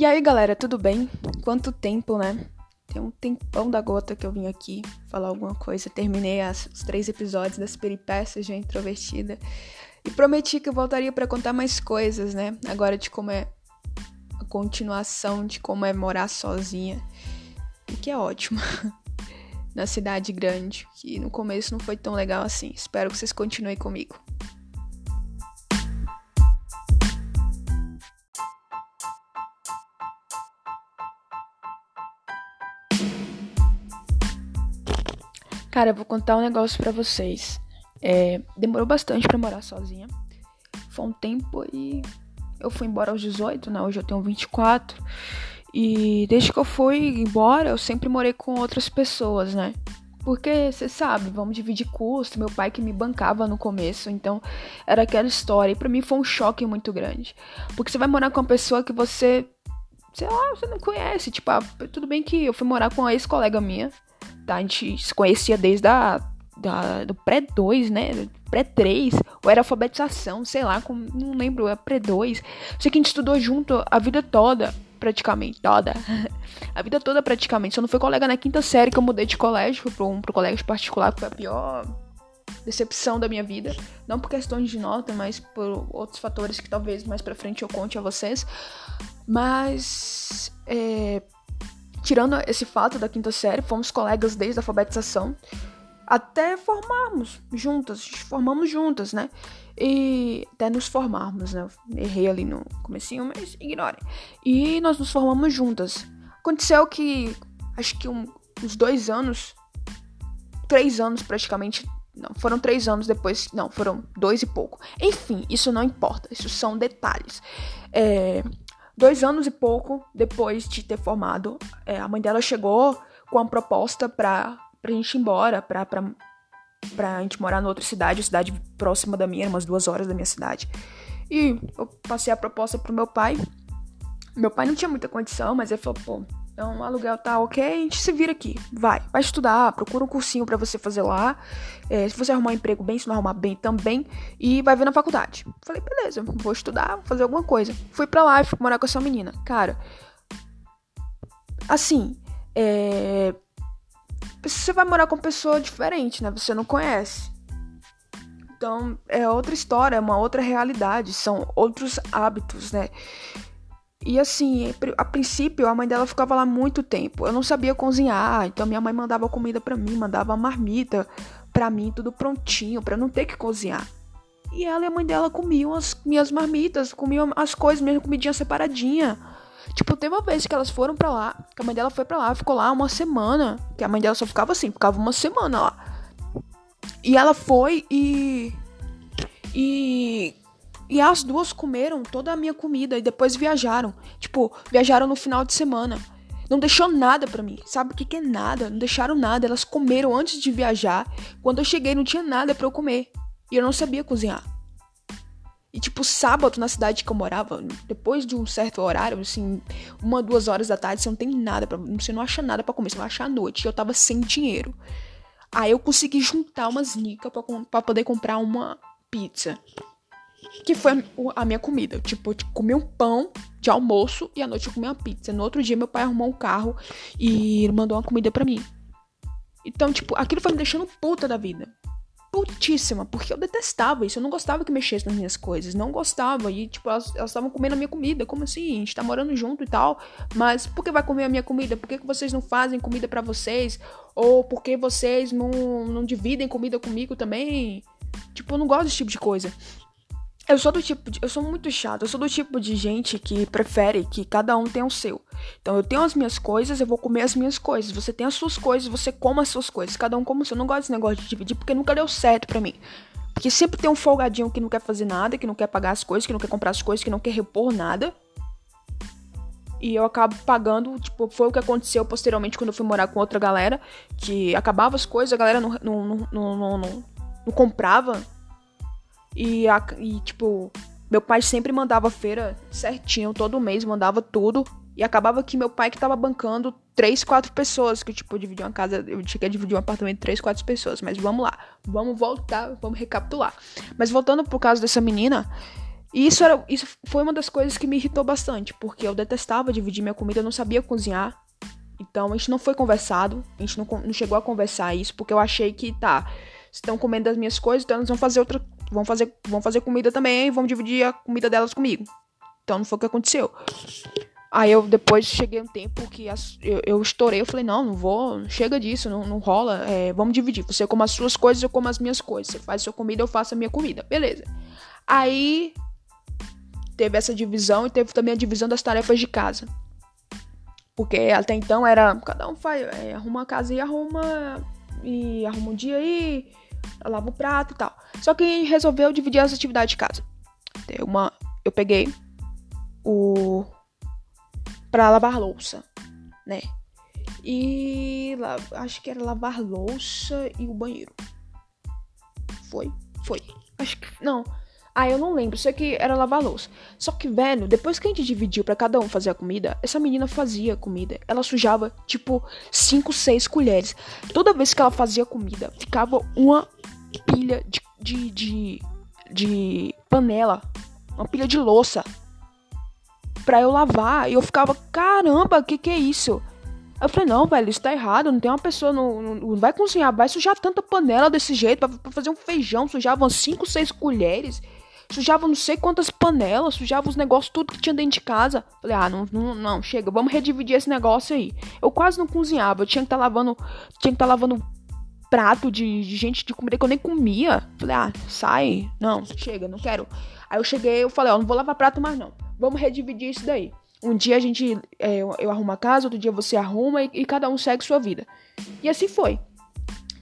E aí, galera, tudo bem? Quanto tempo, né? Tem um tempão da gota que eu vim aqui falar alguma coisa. Terminei as, os três episódios das peripécias de introvertida. E prometi que eu voltaria para contar mais coisas, né? Agora de como é a continuação de como é morar sozinha. O que é ótimo. Na cidade grande, que no começo não foi tão legal assim. Espero que vocês continuem comigo. Cara, eu vou contar um negócio pra vocês. É, demorou bastante para morar sozinha. Foi um tempo e eu fui embora aos 18, né? Hoje eu tenho 24. E desde que eu fui embora, eu sempre morei com outras pessoas, né? Porque, você sabe, vamos dividir custo. Meu pai que me bancava no começo, então era aquela história. E pra mim foi um choque muito grande. Porque você vai morar com uma pessoa que você, sei lá, você não conhece. Tipo, ah, tudo bem que eu fui morar com uma ex-colega minha? A gente se conhecia desde a, da, do pré-2, né? Pré-3, ou era alfabetização, sei lá, com, não lembro, é pré-2. Sei que a gente estudou junto a vida toda, praticamente, toda. a vida toda praticamente. Só não foi colega na quinta série que eu mudei de colégio, fui pro, um, pro colégio particular, que foi a pior decepção da minha vida. Não por questões de nota, mas por outros fatores que talvez mais pra frente eu conte a vocês. Mas. É, tirando esse fato da quinta série, fomos colegas desde a alfabetização até formarmos juntas, formamos juntas, né? E até nos formarmos, né? Errei ali no comecinho, mas ignorem. E nós nos formamos juntas. Aconteceu que, acho que um, uns dois anos, três anos praticamente, não, foram três anos depois, não, foram dois e pouco. Enfim, isso não importa, isso são detalhes. É, Dois anos e pouco depois de ter formado, é, a mãe dela chegou com a proposta pra, pra gente ir embora, pra, pra, pra gente morar em outra cidade, cidade próxima da minha, umas duas horas da minha cidade. E eu passei a proposta pro meu pai. Meu pai não tinha muita condição, mas ele falou, pô, então, o aluguel tá ok, a gente se vira aqui. Vai, vai estudar, procura um cursinho para você fazer lá. É, se você arrumar um emprego bem, se não arrumar bem também. E vai ver na faculdade. Falei, beleza, vou estudar, vou fazer alguma coisa. Fui pra lá e fui morar com essa menina. Cara, assim, é. Você vai morar com pessoa diferente, né? Você não conhece. Então, é outra história, é uma outra realidade, são outros hábitos, né? E assim, a princípio a mãe dela ficava lá muito tempo. Eu não sabia cozinhar, então minha mãe mandava comida para mim, mandava marmita para mim, tudo prontinho, para não ter que cozinhar. E ela e a mãe dela comiam as minhas marmitas, comiam as coisas, mesmo comidinha separadinha. Tipo, teve uma vez que elas foram para lá, que a mãe dela foi para lá, ficou lá uma semana, que a mãe dela só ficava assim, ficava uma semana lá. E ela foi e e e as duas comeram toda a minha comida e depois viajaram. Tipo, viajaram no final de semana. Não deixou nada para mim. Sabe o que, que é nada? Não deixaram nada. Elas comeram antes de viajar. Quando eu cheguei, não tinha nada para eu comer. E eu não sabia cozinhar. E, tipo, sábado na cidade que eu morava, depois de um certo horário, assim, uma, duas horas da tarde, você não tem nada para Você não acha nada para comer, você vai achar à noite. E eu tava sem dinheiro. Aí eu consegui juntar umas nicas pra, poder comprar uma pizza que foi a minha comida. Tipo, eu comi um pão de almoço e à noite eu comi uma pizza. No outro dia, meu pai arrumou um carro e mandou uma comida para mim. Então, tipo, aquilo foi me deixando puta da vida. Putíssima, porque eu detestava isso. Eu não gostava que mexesse nas minhas coisas. Não gostava. E, tipo, elas estavam comendo a minha comida. Como assim? A gente tá morando junto e tal. Mas por que vai comer a minha comida? Por que, que vocês não fazem comida para vocês? Ou por que vocês não, não dividem comida comigo também? Tipo, eu não gosto desse tipo de coisa. Eu sou do tipo de, eu sou muito chato, eu sou do tipo de gente que prefere que cada um tenha o seu. Então eu tenho as minhas coisas, eu vou comer as minhas coisas. Você tem as suas coisas, você coma as suas coisas. Cada um come o seu. Eu não gosto desse negócio de dividir porque nunca deu certo para mim. Porque sempre tem um folgadinho que não quer fazer nada, que não quer pagar as coisas, que não quer comprar as coisas, que não quer repor nada. E eu acabo pagando, tipo, foi o que aconteceu posteriormente quando eu fui morar com outra galera, que acabava as coisas, a galera não, não, não, não comprava e, a, e, tipo, meu pai sempre mandava feira certinho, todo mês, mandava tudo. E acabava que meu pai que tava bancando três, quatro pessoas, que, tipo, dividir uma casa, eu tinha que dividir um apartamento três, quatro pessoas. Mas vamos lá, vamos voltar, vamos recapitular. Mas voltando pro caso dessa menina, isso, era, isso foi uma das coisas que me irritou bastante, porque eu detestava dividir minha comida, eu não sabia cozinhar. Então a gente não foi conversado, a gente não, não chegou a conversar isso, porque eu achei que, tá, estão comendo das minhas coisas, então eles vão fazer outra. Vão fazer, vão fazer comida também, vão dividir a comida delas comigo. Então não foi o que aconteceu. Aí eu depois cheguei um tempo que as, eu, eu, estourei, eu falei, não, não vou, chega disso, não, não rola, é, vamos dividir. Você come as suas coisas, eu como as minhas coisas. Você faz sua comida, eu faço a minha comida. Beleza. Aí teve essa divisão e teve também a divisão das tarefas de casa. Porque até então era, cada um faz, é, arruma a casa e arruma, e arruma um dia aí, lava o prato e tal. Só que resolveu dividir as atividades de casa. Tem uma, eu peguei o para lavar louça, né? E acho que era lavar louça e o banheiro. Foi? Foi. Acho que não. Ah, eu não lembro, sei que era lavar louça. Só que, velho, depois que a gente dividiu para cada um fazer a comida, essa menina fazia comida. Ela sujava, tipo, 5, 6 colheres. Toda vez que ela fazia comida, ficava uma pilha de, de, de, de panela. Uma pilha de louça pra eu lavar. E eu ficava, caramba, o que que é isso? Eu falei, não, velho, isso tá errado. Não tem uma pessoa, não, não vai cozinhar, vai sujar tanta panela desse jeito pra, pra fazer um feijão. Sujava umas 5, 6 colheres. Sujava não sei quantas panelas, sujava os negócios tudo que tinha dentro de casa. Falei, ah, não, não, não, chega, vamos redividir esse negócio aí. Eu quase não cozinhava, eu tinha que estar tá lavando, tinha que estar tá lavando prato de, gente de comida que eu nem comia. Falei, ah, sai, não, chega, não quero. Aí eu cheguei, eu falei, ó, não vou lavar prato mais não. Vamos redividir isso daí. Um dia a gente, é, eu, eu, arrumo a casa, outro dia você arruma e, e cada um segue sua vida. E assim foi.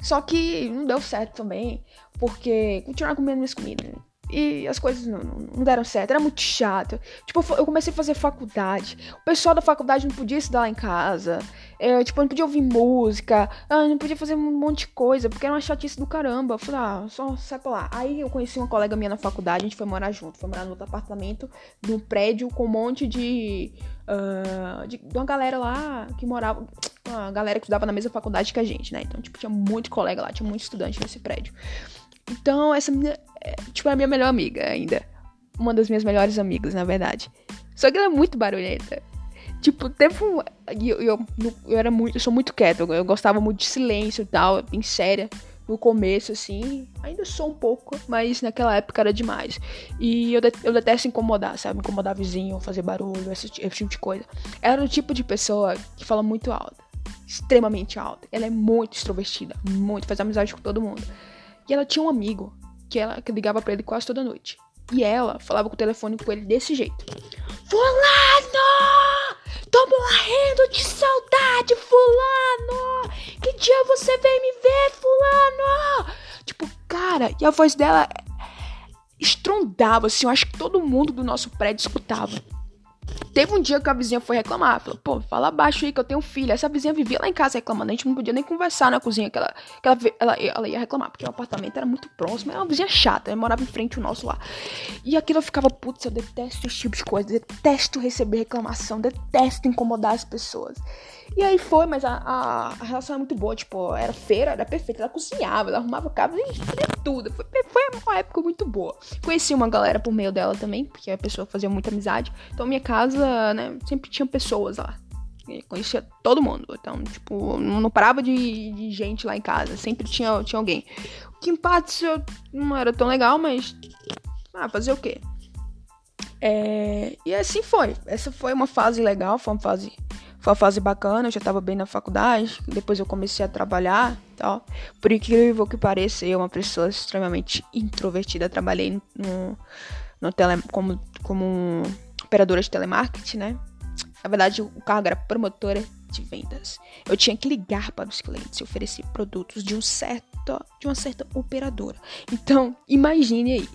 Só que não deu certo também, porque continuar comendo minhas comidas. E as coisas não, não, deram certo, era muito chato. Tipo, eu comecei a fazer faculdade. O pessoal da faculdade não podia estudar lá em casa. É, tipo, não podia ouvir música. Ah, não podia fazer um monte de coisa, porque era uma chatice do caramba. Eu falei, ah, só saco lá. Aí eu conheci uma colega minha na faculdade, a gente foi morar junto. Foi morar no outro apartamento, num prédio com um monte de. Uh, de, de uma galera lá que morava. Uma galera que estudava na mesma faculdade que a gente, né? Então, tipo, tinha muito colega lá, tinha muito estudante nesse prédio. Então, essa menina, é, tipo, é a minha melhor amiga ainda. Uma das minhas melhores amigas, na verdade. Só que ela é muito barulhenta. Tipo, teve um. Eu, eu, eu era muito. Eu sou muito quieto. Eu, gostava muito de silêncio e tal, bem séria. No começo, assim. Ainda sou um pouco, mas naquela época era demais. E eu, eu detesto incomodar, sabe? Incomodar vizinho, fazer barulho, esse, esse tipo de coisa. Ela era o tipo de pessoa que fala muito alto. Extremamente alta. Ela é muito extrovertida. Muito. Faz amizade com todo mundo. E ela tinha um amigo que ela que ligava para ele quase toda noite. E ela falava com o telefone com ele desse jeito: Fulano! Tô morrendo de saudade, Fulano! Que dia você vem me ver, Fulano? Tipo, cara, e a voz dela estrondava, assim, eu acho que todo mundo do nosso prédio escutava. Teve um dia que a vizinha foi reclamar. Falou, pô, fala baixo aí que eu tenho filho. Essa vizinha vivia lá em casa reclamando. A gente não podia nem conversar na cozinha que ela, que ela, ela, ela ia reclamar, porque o apartamento era muito próximo. Era uma vizinha chata, ela morava em frente ao nosso lá. E aquilo eu ficava, putz, eu detesto esse tipo de coisa. Detesto receber reclamação, detesto incomodar as pessoas. E aí foi, mas a, a, a, relação era muito boa, tipo, era feira, era perfeita, ela cozinhava, ela arrumava casa e fazia tudo. Foi, foi uma época muito boa. Conheci uma galera por meio dela também, porque a pessoa fazia muita amizade. Então minha casa, né, sempre tinha pessoas lá. Conhecia todo mundo. Então, tipo, não parava de, de, gente lá em casa. Sempre tinha, tinha alguém. O que em não era tão legal, mas. Ah, fazer o quê? É, e assim foi. Essa foi uma fase legal, foi uma fase foi uma fase bacana, eu já estava bem na faculdade, depois eu comecei a trabalhar tal. Por incrível que pareça, eu, uma pessoa extremamente introvertida, trabalhei no, no tele, como, como operadora de telemarketing, né? Na verdade, o cargo era promotora de vendas. Eu tinha que ligar para os clientes e oferecer produtos de um certo de uma certa operadora. Então, imagine aí.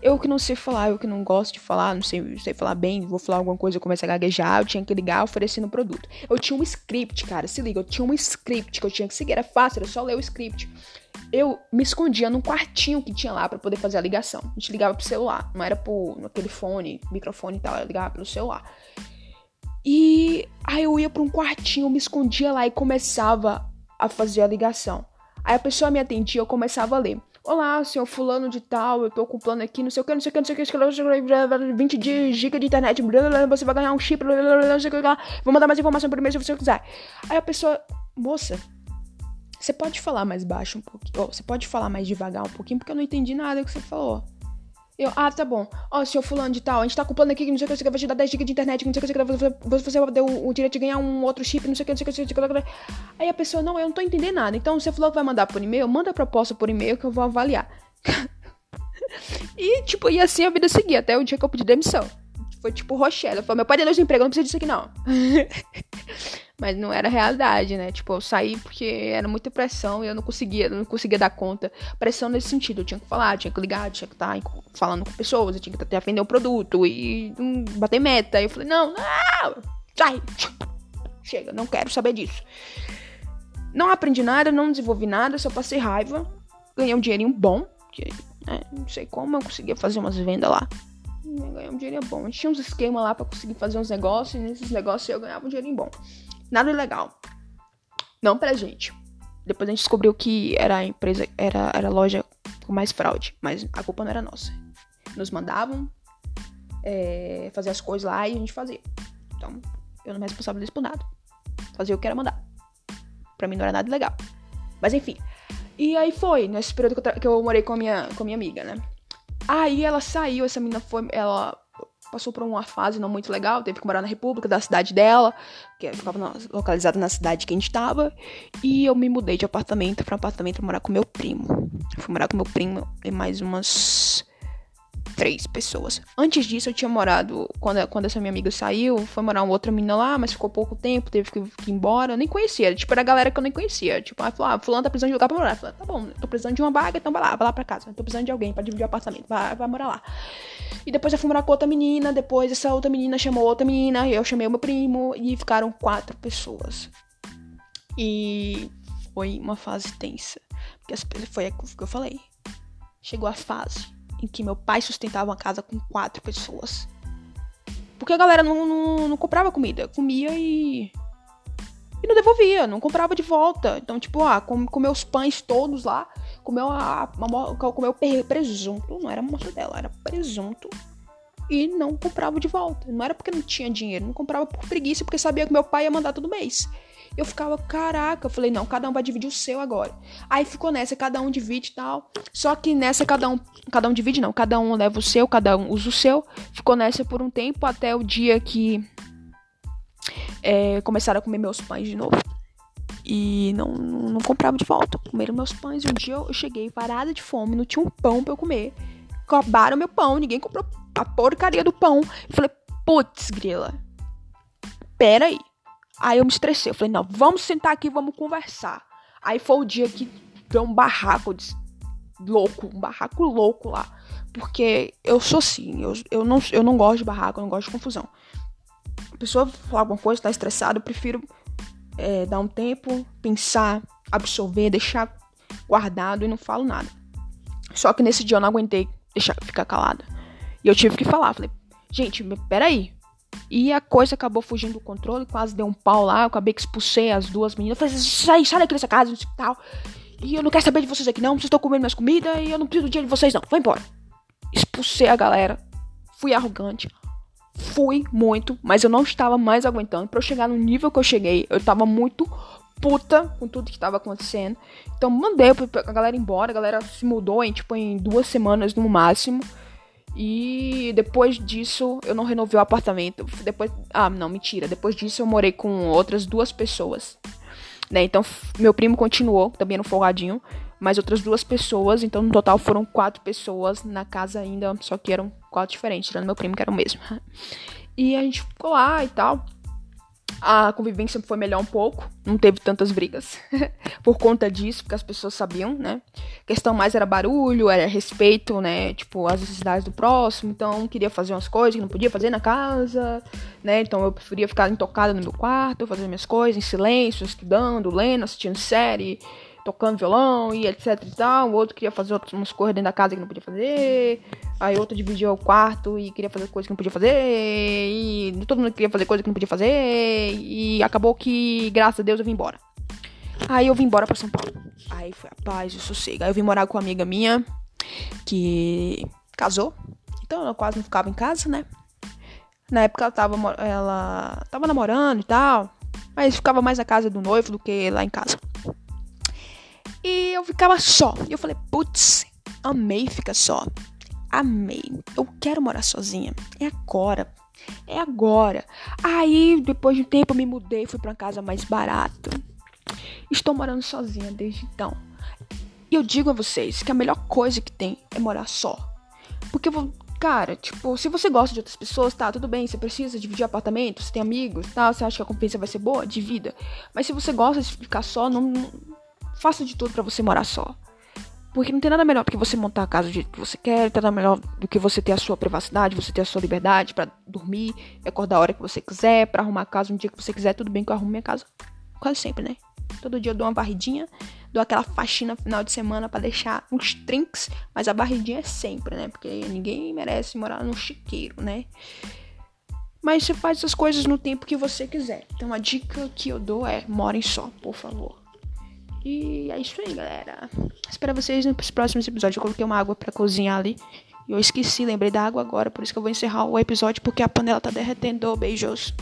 Eu que não sei falar, eu que não gosto de falar, não sei, sei falar bem, vou falar alguma coisa, eu começo a gaguejar, eu tinha que ligar oferecendo produto. Eu tinha um script, cara, se liga, eu tinha um script que eu tinha que seguir, era fácil, era só ler o script. Eu me escondia num quartinho que tinha lá para poder fazer a ligação. A gente ligava pro celular, não era por aquele fone, microfone e tal, eu ligava pelo celular. E aí eu ia para um quartinho, me escondia lá e começava a fazer a ligação. Aí a pessoa me atendia, eu começava a ler. Olá, senhor fulano de tal, eu tô com plano aqui, não sei o que, não sei o que, não sei o que, não sei o que, 20 de giga de internet, você vai ganhar um chip, não sei o que, vou mandar mais informação e-mail se você quiser. Aí a pessoa, moça, você pode falar mais baixo um pouquinho, ou você pode falar mais devagar um pouquinho, porque eu não entendi nada que você falou. Eu, ah, tá bom. Ó, oh, senhor fulano de tal, a gente tá com plano aqui que não sei o que, você vai te dar 10 GB de internet, que não sei o que, você, você deu o, o direito de ganhar um outro chip, não sei o que, não sei o que, não sei o que. Aí a pessoa, não, eu não tô entendendo nada. Então você falou que vai mandar por e-mail, manda a proposta por e-mail que eu vou avaliar. e, tipo, e assim a vida seguia, até o dia que eu pedi demissão. Foi tipo Rochelle. Falei, meu pai deu emprego, não precisa disso aqui, não. Mas não era realidade, né? Tipo, eu saí porque era muita pressão e eu não conseguia, não conseguia dar conta. Pressão nesse sentido, eu tinha que falar, tinha que ligar, tinha que estar falando com pessoas, eu tinha que até vender o produto e bater meta. Aí eu falei, não, não, sai! Chega, não quero saber disso. Não aprendi nada, não desenvolvi nada, só passei raiva. Ganhei um dinheirinho bom, que né, não sei como eu conseguia fazer umas vendas lá. Ganhei um dinheirinho bom. Gente tinha uns esquemas lá para conseguir fazer uns negócios, e nesses negócios eu ganhava um dinheirinho bom. Nada legal. Não pra gente. Depois a gente descobriu que era a empresa, era, era a loja com mais fraude, mas a culpa não era nossa. Nos mandavam é, fazer as coisas lá e a gente fazia. Então, eu não me responsabilizo por nada. Fazia o que era mandar. Pra mim não era nada legal. Mas enfim. E aí foi, nesse período que eu, que eu morei com a, minha, com a minha amiga, né? Aí ela saiu, essa menina foi. Ela passou por uma fase não muito legal, teve que morar na República, da cidade dela, que ficava localizada na cidade que a gente estava, e eu me mudei de apartamento para um apartamento pra morar com meu primo. fui morar com meu primo e mais umas três pessoas. Antes disso, eu tinha morado, quando, quando essa minha amiga saiu, foi morar uma outra menina lá, mas ficou pouco tempo, teve que, ir embora. Eu nem conhecia, tipo, era a galera que eu nem conhecia. Tipo, ela falou, ah, fulano tá precisando de lugar pra morar. Eu falei, tá bom, tô precisando de uma vaga, então vai lá, vai lá pra casa. Tô precisando de alguém pra dividir o apartamento, vai, vai morar lá. E depois eu fui morar com outra menina, depois essa outra menina chamou outra menina, eu chamei o meu primo, e ficaram quatro pessoas. E foi uma fase tensa. Porque foi o que eu falei. Chegou a fase em que meu pai sustentava uma casa com quatro pessoas. Porque a galera não, não, não comprava comida, comia e. E não devolvia, não comprava de volta. Então, tipo, ah, comeu os pães todos lá, comeu, a, a, comeu presunto, não era mortadela, era presunto. E não comprava de volta. Não era porque não tinha dinheiro, não comprava por preguiça, porque sabia que meu pai ia mandar todo mês. Eu ficava, caraca, eu falei, não, cada um vai dividir o seu agora. Aí ficou nessa, cada um divide e tal. Só que nessa, cada um, cada um divide, não, cada um leva o seu, cada um usa o seu. Ficou nessa por um tempo até o dia que é, começaram a comer meus pães de novo. E não, não, não comprava de volta. Comeram meus pães. E um dia eu cheguei parada de fome, não tinha um pão pra eu comer. Acabaram meu pão, ninguém comprou a porcaria do pão. Eu falei, putz, grila. Pera aí. Aí eu me estressei. Eu falei, não, vamos sentar aqui, vamos conversar. Aí foi o dia que deu um barraco de... louco, um barraco louco lá. Porque eu sou assim, eu, eu, não, eu não gosto de barraco, eu não gosto de confusão. A pessoa falar alguma coisa, tá estressada, eu prefiro é, dar um tempo, pensar, absorver, deixar guardado e não falo nada. Só que nesse dia eu não aguentei deixar ficar calada. E eu tive que falar, falei, gente, peraí, e a coisa acabou fugindo do controle, quase deu um pau lá. Eu acabei que expulsei as duas meninas. Eu falei, sai, sai daqui dessa casa, e tal. E eu não quero saber de vocês aqui, não. Vocês estão comendo minhas comidas e eu não preciso do dinheiro de vocês, não. Vai embora. Expulsei a galera. Fui arrogante. Fui muito, mas eu não estava mais aguentando. Para eu chegar no nível que eu cheguei, eu tava muito puta com tudo que estava acontecendo. Então mandei a galera embora. A galera se mudou em, tipo, em duas semanas no máximo. E depois disso eu não renovei o apartamento. Depois, ah, não, mentira. Depois disso eu morei com outras duas pessoas. Né? Então meu primo continuou, também no folgadinho, mas outras duas pessoas, então no total foram quatro pessoas na casa ainda, só que eram quatro diferentes, tirando meu primo que era o mesmo. E a gente ficou lá e tal a convivência foi melhor um pouco, não teve tantas brigas por conta disso, porque as pessoas sabiam, né? A questão mais era barulho, era respeito, né? Tipo, as necessidades do próximo, então queria fazer umas coisas que não podia fazer na casa, né? Então eu preferia ficar intocada no meu quarto, fazer minhas coisas em silêncio, estudando, lendo, assistindo série, tocando violão e etc e tal. O outro queria fazer umas coisas dentro da casa que não podia fazer. Aí outro dividia o quarto e queria fazer coisas que não podia fazer. E todo mundo queria fazer coisas que não podia fazer. E acabou que, graças a Deus, eu vim embora. Aí eu vim embora pra São Paulo. Aí foi a paz e o sossego. Aí eu vim morar com uma amiga minha que casou. Então eu quase não ficava em casa, né? Na época ela tava, ela tava namorando e tal. Mas ficava mais na casa do noivo do que lá em casa. E eu ficava só. E eu falei, putz, amei ficar só. Amei. Eu quero morar sozinha. É agora. É agora. Aí, depois de um tempo, eu me mudei, fui para uma casa mais barata. Estou morando sozinha desde então. E eu digo a vocês que a melhor coisa que tem é morar só. Porque, cara, tipo, se você gosta de outras pessoas, tá, tudo bem, você precisa dividir apartamento, você tem amigos, tá, você acha que a compensa vai ser boa, divida. Mas se você gosta de ficar só, não faça de tudo para você morar só. Porque não tem nada melhor do que você montar a casa do jeito que você quer, nada melhor do que você ter a sua privacidade, você ter a sua liberdade para dormir, acordar a hora que você quiser, para arrumar a casa um dia que você quiser. Tudo bem que eu arrumo minha casa quase sempre, né? Todo dia eu dou uma varridinha, dou aquela faxina final de semana para deixar uns trinks, mas a varridinha é sempre, né? Porque ninguém merece morar num chiqueiro, né? Mas você faz essas coisas no tempo que você quiser. Então a dica que eu dou é: morem só, por favor. E é isso aí, galera. Espero vocês nos próximos episódios. Eu coloquei uma água para cozinhar ali. E eu esqueci, lembrei da água agora. Por isso que eu vou encerrar o episódio, porque a panela tá derretendo. Beijos.